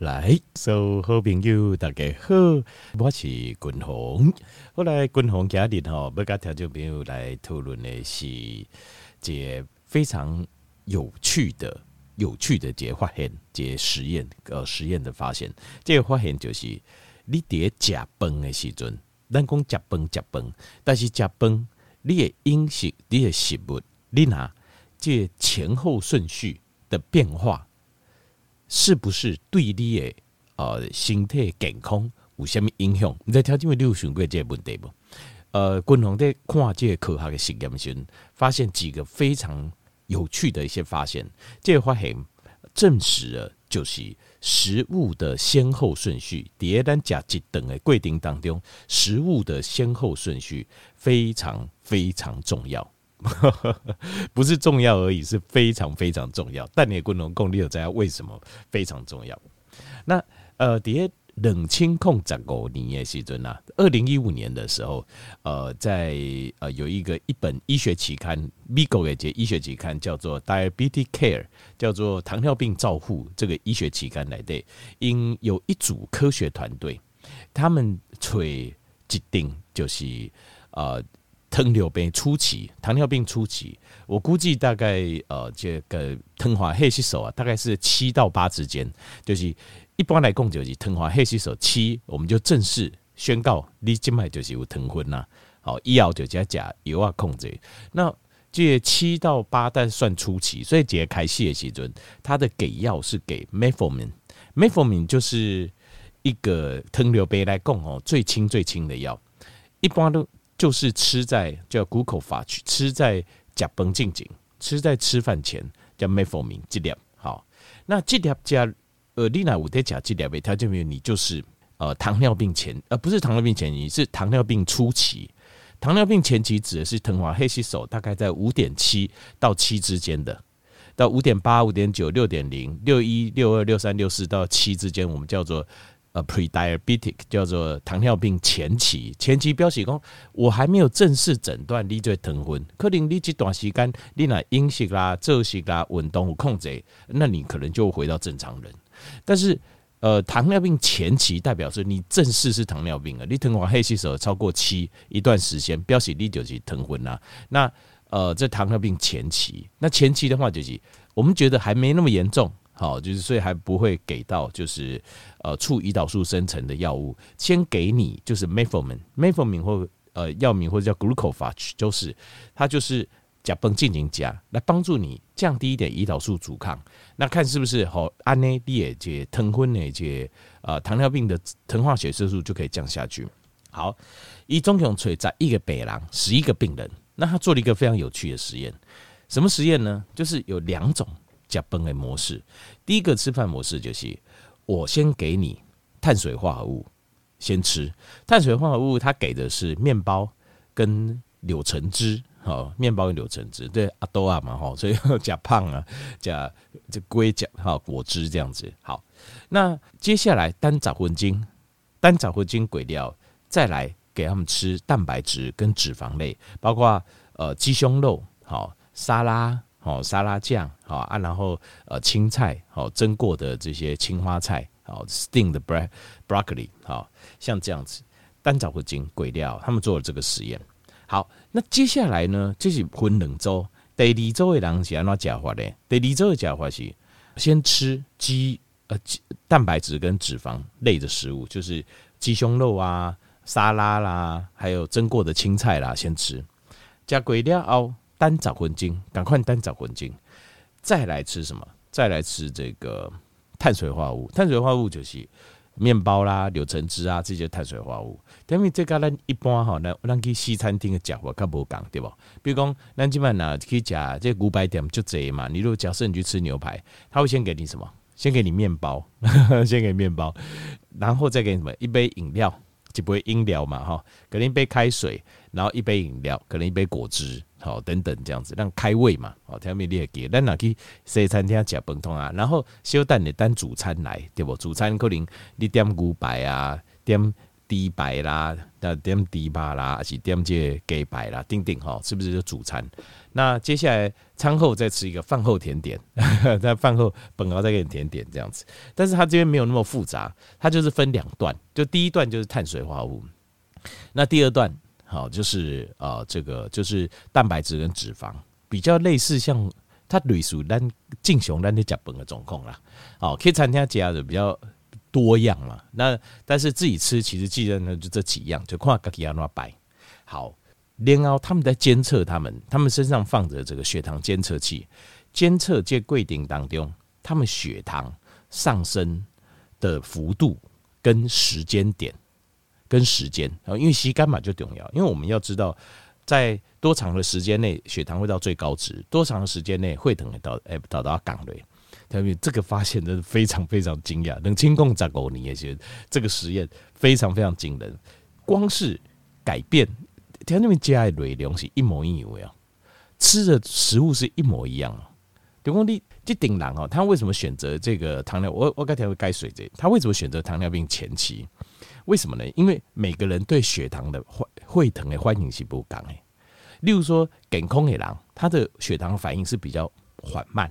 来，所有好朋友大家好，我是君宏。后来君宏今日吼，要跟听众朋友来讨论的是一个非常有趣的、有趣的一个发现，一个实验，呃，实验的发现。这个发现就是，你伫食饭的时阵，咱讲食饭食饭，但是食饭，你的饮食，你的食物，你拿这前后顺序的变化，是不是对你的呃身体健康有什么影响？你在听，因为你有想过这个问题不？呃，共同在看这个科学的实验时，发现几个非常有趣的一些发现。这个发现证实了，就是食物的先后顺序，第二单甲级等的规定当中，食物的先后顺序非常非常重要。不是重要而已，是非常非常重要。但你也不能共你有知道为什么非常重要？那呃，在冷清控十五年的时阵啊，二零一五年的时候，呃，在呃有一个一本医学期刊，美国的这医学期刊叫做《Diabetes Care》，叫做糖尿病照护这个医学期刊来的，因有一组科学团队，他们吹一定就是呃。糖尿病初期，糖尿病初期，我估计大概呃，这个糖化黑吸手啊，大概是七到八之间。就是一般来讲，就是糖化黑吸手七，我们就正式宣告你静脉就是有糖分呐。好，以后就加加油啊控制。那这七到八，但算初期，所以解开始的时阵，它的给药是给 metformin，metformin 就是一个糖尿病来讲哦，最轻最轻的药，一般都。就是吃在叫谷口法去吃在甲崩静静，吃在吃饭前叫 metformin 剂量好。那剂量加呃，丽娜我在讲剂量呗，它就没有你就是呃糖尿病前呃不是糖尿病前你是糖尿病初期，糖尿病前期指的是糖化黑吸手大概在五点七到七之间的，到五点八、五点九、六点零、六一、六二、六三、六四到七之间，我们叫做。呃，pre-diabetic 叫做糖尿病前期，前期表示讲，我还没有正式诊断你这糖分，可能你这段时间你那饮食啦、作息啦、运动控制，那你可能就回到正常人。但是，呃，糖尿病前期代表是你正式是糖尿病了，你糖化黑吸收超过七一段时间，表示你就是糖分啦。那呃，这糖尿病前期，那前期的话就是我们觉得还没那么严重。好，就是所以还不会给到，就是呃促胰岛素生成的药物，先给你就是 metformin，metformin 或呃药名或者叫 glucophage，就是它就是甲苯进行加来帮助你降低一点胰岛素阻抗，那看是不是好安内利这糖分那些呃糖尿病的糖化血色素就可以降下去。好，一中永垂在一个北狼十一个病人，那他做了一个非常有趣的实验，什么实验呢？就是有两种。加崩的模式，第一个吃饭模式就是我先给你碳水化合物先吃，碳水化合物它给的是面包跟柳橙汁，好，面包跟柳橙汁，对阿多啊嘛，哈，所以加胖啊，加这龟甲哈果汁这样子，好，那接下来单找混精，单找混精鬼料，再来给他们吃蛋白质跟脂肪类，包括呃鸡胸肉，好沙拉。哦，沙拉酱，好啊，然后呃，青菜，好蒸过的这些青花菜，好 steamed bro broccoli，好像这样子，单找个精鬼料，他们做了这个实验。好，那接下来呢，就是分两周，第二周的人是安怎吃法呢？第二周的吃法是先吃鸡呃蛋白质跟脂肪类的食物，就是鸡胸肉啊、沙拉啦，还有蒸过的青菜啦，先吃，加鬼料哦。单找魂精，赶快单找魂精，再来吃什么？再来吃这个碳水化合物。碳水化合物就是面包啦、柳橙汁啊这些碳水化合物。因为这个咱一般哈，咱咱去西餐厅的讲话较无讲，对不？比如讲，咱基本上去讲这五百点就这嘛。你如果假设你去吃牛排，他会先给你什么？先给你面包，先给面包，然后再给你什么？一杯饮料，一杯饮料嘛哈，给你一杯开水，然后一杯饮料，可能一杯果汁。好，等等这样子让开胃嘛。好，调味列给，咱哪去西餐厅吃饭通啊？然后小蛋的单主餐来，对不？主餐可能你点牛排啊，点低白啦，那点低吧啦，还是点这鸡白啦，定定哈，是不是就主餐？那接下来餐后再吃一个饭后甜点，在饭后本熬再给你甜点这样子。但是它这边没有那么复杂，它就是分两段，就第一段就是碳水化合物，那第二段好就是啊、呃、这个就是蛋白质跟脂肪，比较类似像它类似咱正常咱的食饭的状况啦。好，可以餐厅加的比较多样嘛。那但是自己吃其实记得呢就这几样，就看自己要怎摆好。然后他们在监测他们，他们身上放着这个血糖监测器，监测这规定当中，他们血糖上升的幅度跟时间点，跟时间啊，因为时间嘛就重要，因为我们要知道在多长的时间内血糖会到最高值，多长的时间内会等到哎到达港内，特别这个发现真的非常非常惊讶，能清共砸狗你也觉得这个实验非常非常惊人，光是改变。他那边加的内容是一模一样的，吃的食物是一模一样啊。等于你这顶狼哦，他为什么选择这个糖尿？我我刚才会该水这，他为什么选择糖尿病前期？为什么呢？因为每个人对血糖的会会疼的反应是不同的。例如说，健康的狼，他的血糖反应是比较缓慢，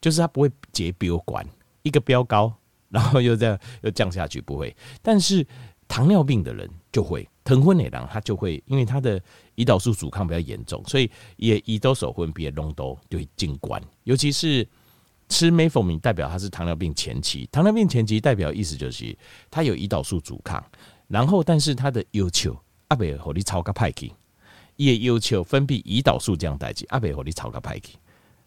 就是他不会节飙管一个飙高，然后又这样又降下去，不会。但是糖尿病的人就会。疼昏的狼，他就会因为他的胰岛素阻抗比较严重，所以也胰岛素分泌浓度就会进关。尤其是吃 metformin，代表他是糖尿病前期。糖尿病前期代表意思就是他有胰岛素阻抗，然后但是他的要求阿贝和你超个派克，也要求分泌胰岛素这样代志阿贝和你超个派克。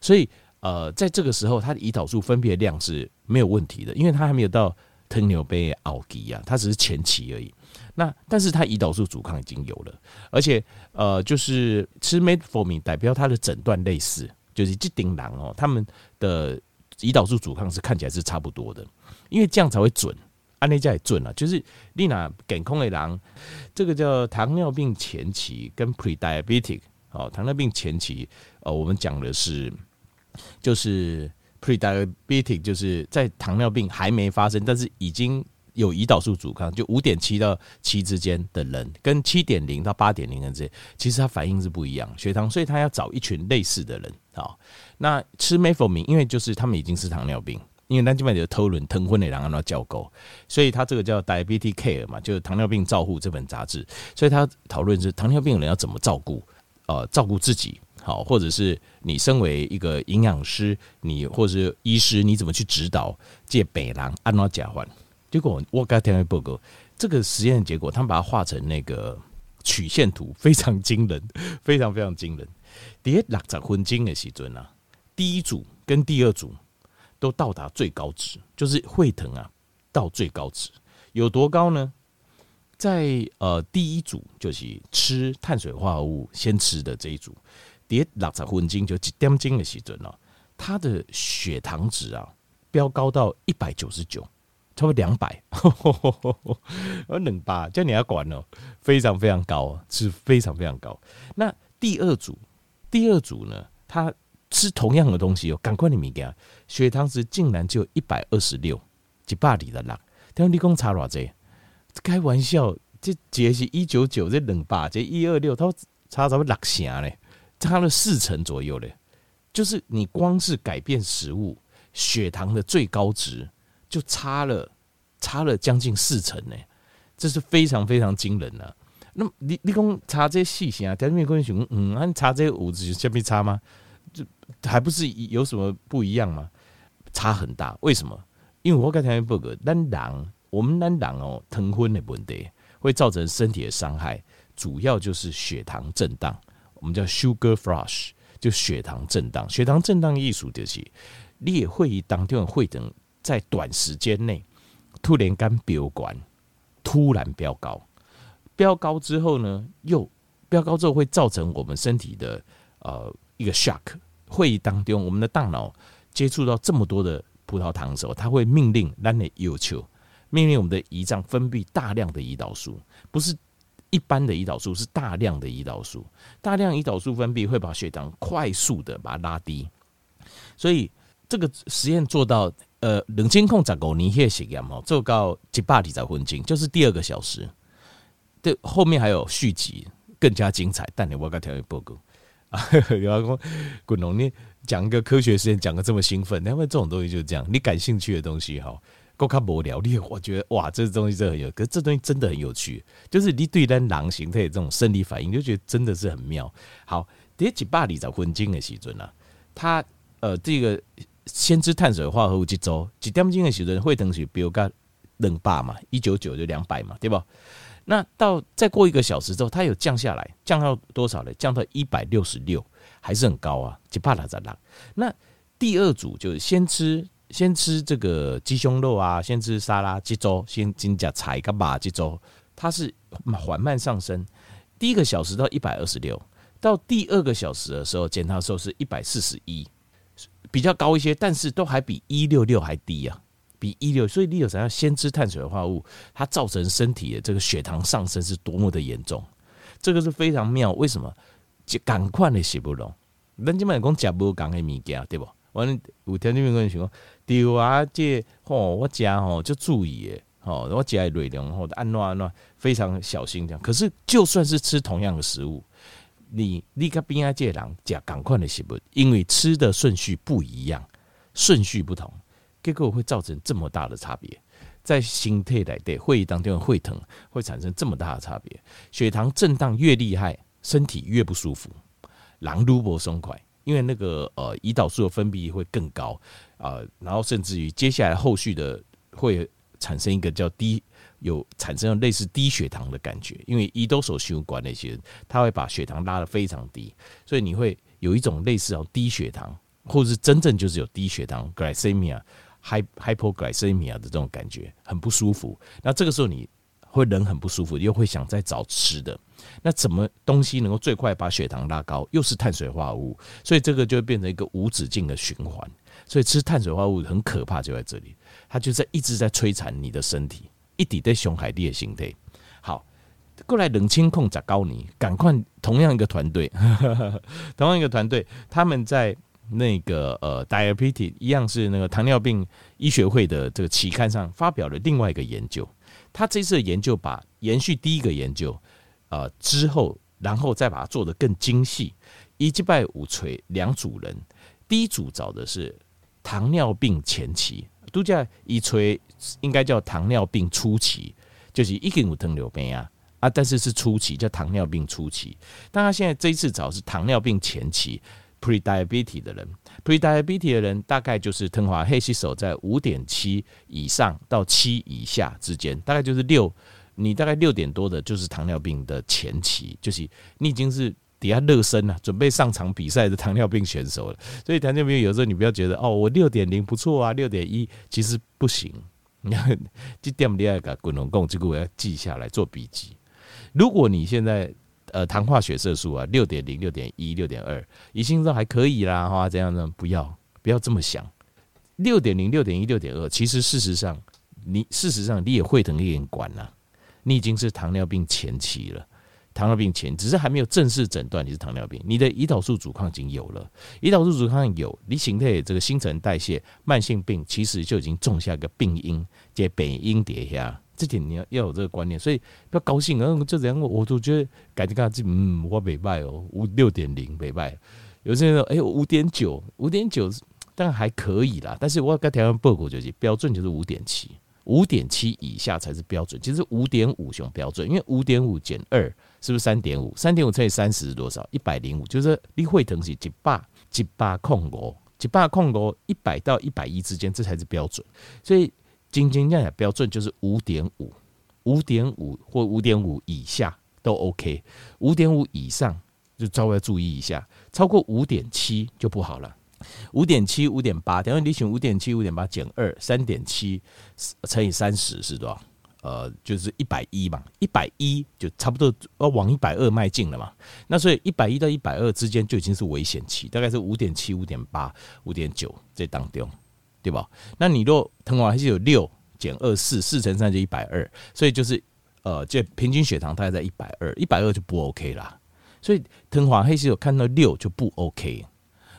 所以呃，在这个时候，他的胰岛素分泌的量是没有问题的，因为他还没有到糖尿病后期啊，他只是前期而已。那但是他胰岛素阻抗已经有了，而且呃，就是吃 metformin 代表他的诊断类似，就是这顶狼哦，他们的胰岛素阻抗是看起来是差不多的，因为这样才会准，按那家也准了。就是你那健康的狼，这个叫糖尿病前期跟 pre-diabetic 哦，糖尿病前期哦，我们讲的是就是 pre-diabetic，就是在糖尿病还没发生，但是已经。有胰岛素阻抗，就五点七到七之间的人，跟七点零到八点零的这，其实它反应是不一样，血糖，所以他要找一群类似的人。啊，那吃 metformin，因为就是他们已经是糖尿病，因为那基本就讨论疼昏的人让他叫够，所以他这个叫 Diabetes Care 嘛，就是糖尿病照护这本杂志，所以他讨论是糖尿病人要怎么照顾，呃，照顾自己，好，或者是你身为一个营养师，你或者是医师，你怎么去指导这北人按怎吃饭。结果我刚听完报告，这个实验结果，他们把它画成那个曲线图，非常惊人，非常非常惊人。第一六十分钟的时阵啊，第一组跟第二组都到达最高值，就是会疼啊到最高值，有多高呢？在呃第一组就是吃碳水化合物先吃的这一组，第六十分钟就一点钟的时阵啊，他的血糖值啊飙高到一百九十九。差不多两百，我冷吧，叫你要管哦，非常非常高，是非常非常高。那第二组，第二组呢，他吃同样的东西哦，赶快你明给血糖值竟然就一百二十六，几百里的啦。但是你讲差偌济？开玩笑，这节是一九九，这冷吧，这一二六，他差差不多六成嘞，差了四成左右嘞。就是你光是改变食物，血糖的最高值。就差了，差了将近四成呢，这是非常非常惊人的、那么你你讲差这些细项啊，但是没关系，嗯，那差这五子下面差吗？就还不是有什么不一样吗？差很大，为什么？因为我刚才报告，咱人我们咱人哦，疼昏的问题会造成身体的伤害，主要就是血糖震荡，我们叫 sugar flush，就血糖震荡。血糖震荡艺术就是你也会议当中会等。在短时间内突然间飙高，突然飙高，飙高之后呢，又飙高之后会造成我们身体的呃一个 shock。会议当中，我们的大脑接触到这么多的葡萄糖的时候，它会命令让你要求，命令我们的胰脏分泌大量的胰岛素，不是一般的胰岛素，是大量的胰岛素。大量胰岛素分泌会把血糖快速的把它拉低，所以这个实验做到。呃，冷监控十五年迄个实验吼，做到一百二十分钟，就是第二个小时。这后面还有续集，更加精彩。但你我该调一报告啊，然后滚龙你讲一个科学实验，讲的这么兴奋，因为这种东西就是这样，你感兴趣的东西哈，够看无聊。你我觉得哇，这东西真的很有，可是这东西真的很有趣，就是你对单狼形态这种生理反应，就觉得真的是很妙。好，第几百里找昏金的时阵啊，他呃这个先知碳水化合物一周几点钟的时阵会等于比如讲两百嘛，一九九就两百嘛，对吧？那到再过一个小时之后，它有降下来，降到多少呢？降到一百六十六，还是很高啊，一百六十六。那第二组就是先吃先吃这个鸡胸肉啊，先吃沙拉鸡粥，先金甲菜干嘛鸡粥，它是缓慢上升。第一个小时到一百二十六，到第二个小时的时候，检查的时候是一百四十一，比较高一些，但是都还比一六六还低啊。比一六，所以你有想要先吃碳水化合物，它造成身体的这个血糖上升是多么的严重，这个是非常妙。为什么？就赶快的洗不拢，咱今麦讲食无讲的物件，对不？完有天你们跟你说，对啊，这吼我食吼就注意诶，吼我食的热量吼安怎安怎非常小心这样。可是就算是吃同样的食物，你你跟边啊这人食赶快的洗不，因为吃的顺序不一样，顺序不同。结果会造成这么大的差别，在心态来对会议当中会疼，会产生这么大的差别。血糖震荡越厉害，身体越不舒服，狼撸不松快，因为那个呃胰岛素的分泌会更高啊、呃，然后甚至于接下来后续的会产生一个叫低，有产生了类似低血糖的感觉，因为胰岛素循环那些人，他会把血糖拉得非常低，所以你会有一种类似哦低血糖，或者是真正就是有低血糖 glycemia。hypoglycemia 的这种感觉很不舒服，那这个时候你会人很不舒服，又会想再找吃的，那怎么东西能够最快把血糖拉高？又是碳水化合物，所以这个就会变成一个无止境的循环。所以吃碳水化物很可怕，就在这里，它就在一直在摧残你的身体，一直在伤害你的身体。好，过来冷清控咋高你，赶快同样一个团队，同样一个团队，他们在。那个呃，diabetes 一样是那个糖尿病医学会的这个期刊上发表了另外一个研究。他这次的研究把延续第一个研究，呃之后，然后再把它做得更精细。一击败五锤两组人，第一组找的是糖尿病前期，都叫一吹应该叫糖尿病初期，就是已经有糖尿病啊啊，但是是初期叫糖尿病初期。但他现在这一次找是糖尿病前期。Pre-diabetes 的人，Pre-diabetes 的人大概就是糖化黑吸手在五点七以上到七以下之间，大概就是六，你大概六点多的，就是糖尿病的前期，就是你已经是底下热身了，准备上场比赛的糖尿病选手了。所以糖尿病有时候你不要觉得哦，我六点零不错啊，六点一其实不行。你看这点你要给滚龙贡，这个我要记下来做笔记。如果你现在呃，糖化血色素啊，六点零、六点一、六点二，乙型说还可以啦，哈，这样呢，不要不要这么想。六点零、六点一、六点二，其实事实上，你事实上你也会疼一点管了，你已经是糖尿病前期了，糖尿病前只是还没有正式诊断你是糖尿病，你的胰岛素阻抗已经有了，胰岛素阻抗有，你形态这个新陈代谢慢性病，其实就已经种下一个病因，这病因底下。这点你要要有这个观念，所以不要高兴啊！就这样，我都觉得感觉看自己，嗯，我没败哦，五六点零没败。有些人说，哎，五点九，五点九，但还可以啦。但是我要跟台湾报告就是，标准就是五点七，五点七以下才是标准。其实五点五是标准，因为五点五减二是不是三点五？三点五乘以三十是多少？一百零五，就是你会疼是一百一百控五，一百控五，一百到一百一之间，这才是标准。所以。斤斤计标准就是五点五，五点五或五点五以下都 OK，五点五以上就稍微注意一下，超过五点七就不好了。五点七、五点八，等于你选五点七、五点八减二，三点七乘以三十是多少？呃，就是一百一嘛，一百一就差不多要往一百二迈进了嘛。那所以一百一到一百二之间就已经是危险期，大概是五点七、五点八、五点九这当中。对吧？那你若藤黄还是有六减二四，四乘三就一百二，所以就是呃，这平均血糖大概在一百二，一百二就不 OK 啦。所以藤黄还是有看到六就不 OK。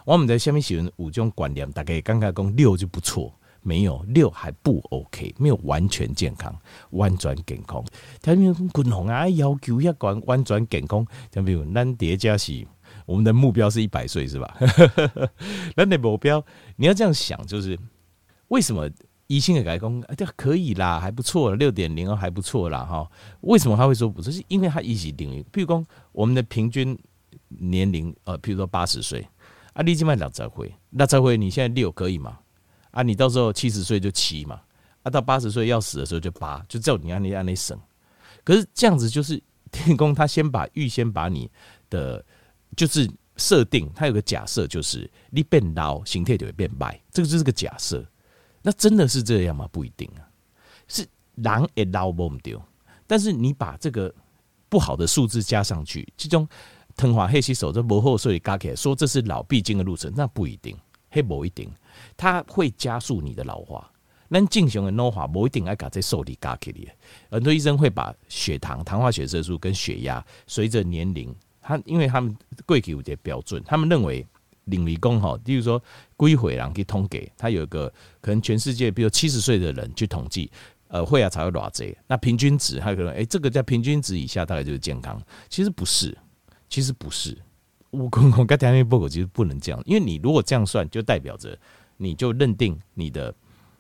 我们在下面写五种观念，大概刚刚讲六就不错，没有六还不 OK，没有完全健康，弯转健康。他们滚红啊，要求要管弯转健康，像比如咱叠加是我们的目标是一百岁是吧？那你目标你要这样想，就是为什么医生的改工啊，可以啦，还不错，六点零还不错啦哈。为什么他会说不错？是因为他一起定义，譬如说我们的平均年龄呃，譬如说八十岁啊，你今麦两十岁，那才会你现在六可以吗？啊，你到时候七十岁就七嘛，啊，到八十岁要死的时候就八，就照你按你按你省。可是这样子就是 天公他先把预先把你的就是设定，他有个假设就是你变老，形态就会变白，这个就是个假设。那真的是这样吗？不一定啊，是狼也老不丢，但是你把这个不好的数字加上去，其中藤华黑洗手这不后所以加起来说这是老必经的路程，那不一定，黑不一定。它会加速你的老化。那进行的老化不一定爱把这受力加起来。很多医生会把血糖、糖化血色素跟血压随着年龄，他因为他们贵体有些标准，他们认为领理工哈，例如说归回然后可以通给他有一个可能全世界比如七十岁的人去统计，呃，会啊才会偌济，那平均值还有可能哎，这个在平均值以下大概就是健康。其实不是，其实不是。我公公跟台湾报告其实不能这样，因为你如果这样算，就代表着。你就认定你的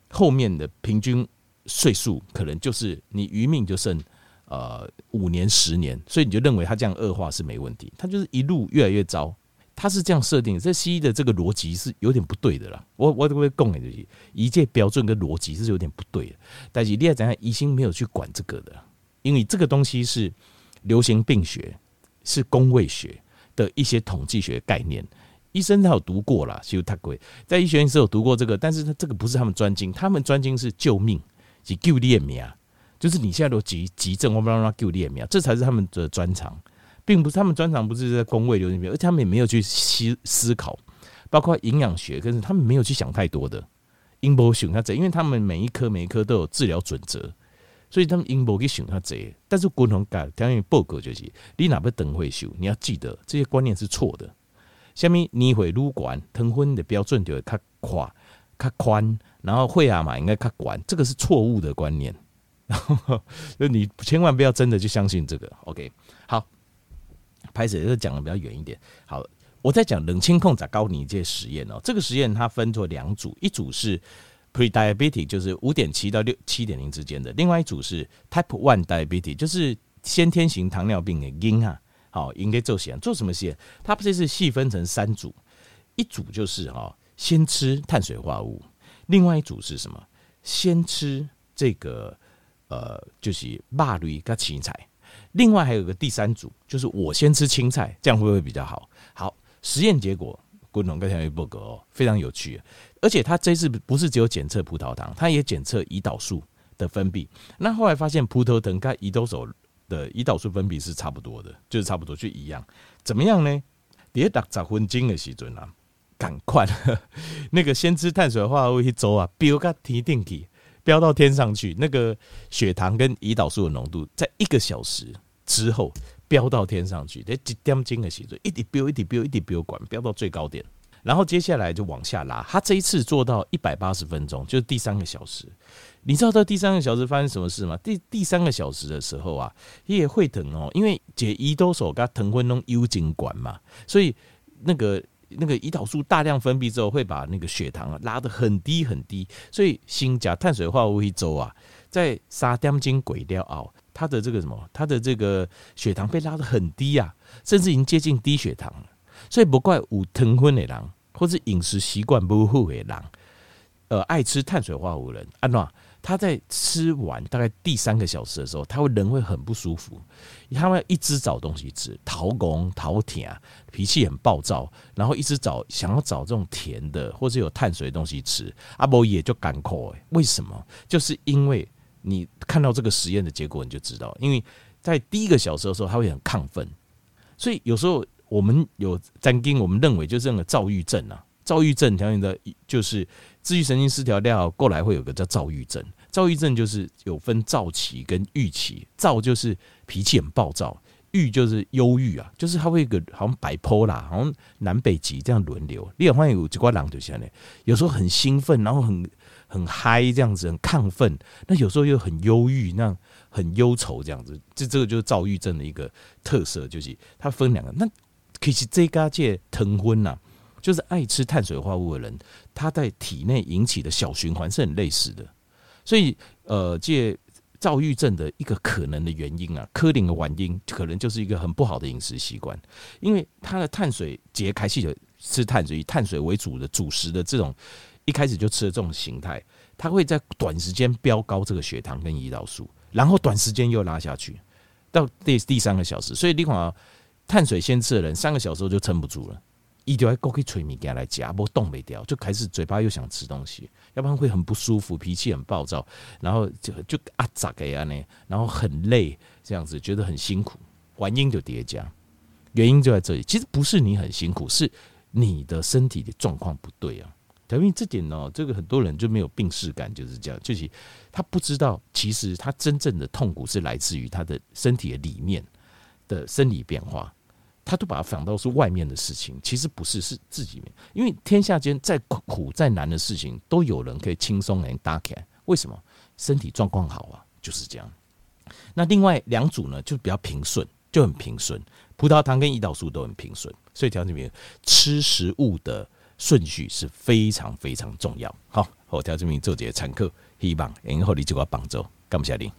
后面的平均岁数可能就是你余命就剩呃五年十年，所以你就认为他这样恶化是没问题，他就是一路越来越糟，他是这样设定。这西医的这个逻辑是有点不对的啦。我我都会讲的就是，医界标准跟逻辑是有点不对的。但是你要怎样，医生没有去管这个的，因为这个东西是流行病学，是公卫学的一些统计学概念。医生他有读过啦，其实太贵，在医学院是有读过这个，但是他这个不是他们专精，他们专精是救命，及救你的命，就是你现在都急急症，我们让他救你的命，这才是他们的专长，并不是他们专长不是在公卫流行病，而且他们也没有去思思考，包括营养学，可是他们没有去想太多的，因不想他这，因为他们每一科每一科都有治疗准则，所以他们因不去想他这，但是共同改，等于报告就是，你哪怕等会修，你要记得这些观念是错的。下面你会撸管疼昏的标准就会较宽、较宽，然后会啊嘛应该较管，这个是错误的观念。然后你千万不要真的去相信这个。OK，好，拍摄就讲的比较远一点。好，我在讲冷清控制高尼这实验哦。这个实验它分作两组，一组是 pre-diabetic，就是五点七到六七点零之间的；另外一组是 type one diabetic，就是先天型糖尿病的婴啊。好，应该做实验，做什么实验？它不是是细分成三组，一组就是哈，先吃碳水化合物，另外一组是什么？先吃这个呃，就是肉类跟青菜，另外还有个第三组，就是我先吃青菜，这样会不会比较好？好，实验结果，滚龙跟条鱼报告哦，非常有趣，而且他这次不是只有检测葡萄糖，他也检测胰岛素的分泌。那后来发现葡萄糖跟胰岛素。的胰岛素分泌是差不多的，就是差不多就一样。怎么样呢？别打杂混精的时准啊，赶快 那个先吃碳水化合物一周啊，飙个提定体飙到天上去。那个血糖跟胰岛素的浓度，在一个小时之后飙到天上去。这几点钟的时阵，一直飙，一直飙，一直飙，管飙到最高点。然后接下来就往下拉。他这一次做到一百八十分钟，就是第三个小时。你知道到第三个小时发生什么事吗？第第三个小时的时候啊，也会疼哦，因为解胰岛素跟疼昏弄幽精管嘛，所以那个那个胰岛素大量分泌之后，会把那个血糖啊拉得很低很低，所以新加碳水化合物一周啊，在三点钟过了后，他的这个什么，他的这个血糖被拉得很低啊，甚至已经接近低血糖了，所以不怪有疼昏的人，或是饮食习惯不好的人，呃，爱吃碳水化合物的人，安怎？他在吃完大概第三个小时的时候，他会人会很不舒服，他会一直找东西吃，讨公讨甜，脾气很暴躁，然后一直找想要找这种甜的或是有碳水的东西吃，阿伯也就干口哎，为什么？就是因为你看到这个实验的结果，你就知道，因为在第一个小时的时候，他会很亢奋，所以有时候我们有曾经，我们认为就是那个躁郁症啊。躁郁症条件的，就是自愈神经失调掉过来会有个叫躁郁症。躁郁症就是有分躁期跟郁期，躁就是脾气很暴躁，郁就是忧郁啊，就是他会一个好像摆坡啦，好像南北极这样轮流。你有发现有几挂狼就像呢，有时候很兴奋，然后很很嗨这样子，很亢奋，那有时候又很忧郁，那很忧愁这样子，这这个就是躁郁症的一个特色，就是它分两个。那其实这家界疼昏呐，就是爱吃碳水化合物的人，他在体内引起的小循环是很类似的。所以，呃，借躁郁症的一个可能的原因啊，柯林的原因可能就是一个很不好的饮食习惯，因为他的碳水节开始的吃碳水，以碳水为主的主食的这种。一开始就吃了这种形态，它会在短时间飙高这个血糖跟胰岛素，然后短时间又拉下去，到第第三个小时。所以你看，碳水先吃的人，三个小时后就撑不住了，一定要过去催米给他来夹，不动没掉，就开始嘴巴又想吃东西，要不然会很不舒服，脾气很暴躁，然后就就啊咋个样呢？然后很累，这样子觉得很辛苦，原因就叠加，原因就在这里。其实不是你很辛苦，是你的身体的状况不对啊。因为这点呢，这个很多人就没有病视感，就是这样，就是他不知道，其实他真正的痛苦是来自于他的身体的里面的生理变化，他都把它想到是外面的事情，其实不是，是自己面。因为天下间再苦再难的事情，都有人可以轻松能打开。为什么？身体状况好啊，就是这样。那另外两组呢，就比较平顺，就很平顺，葡萄糖跟胰岛素都很平顺，所以调节面吃食物的。顺序是非常非常重要。好，我调这名做这些参考，希望以后你就要帮助。感谢你。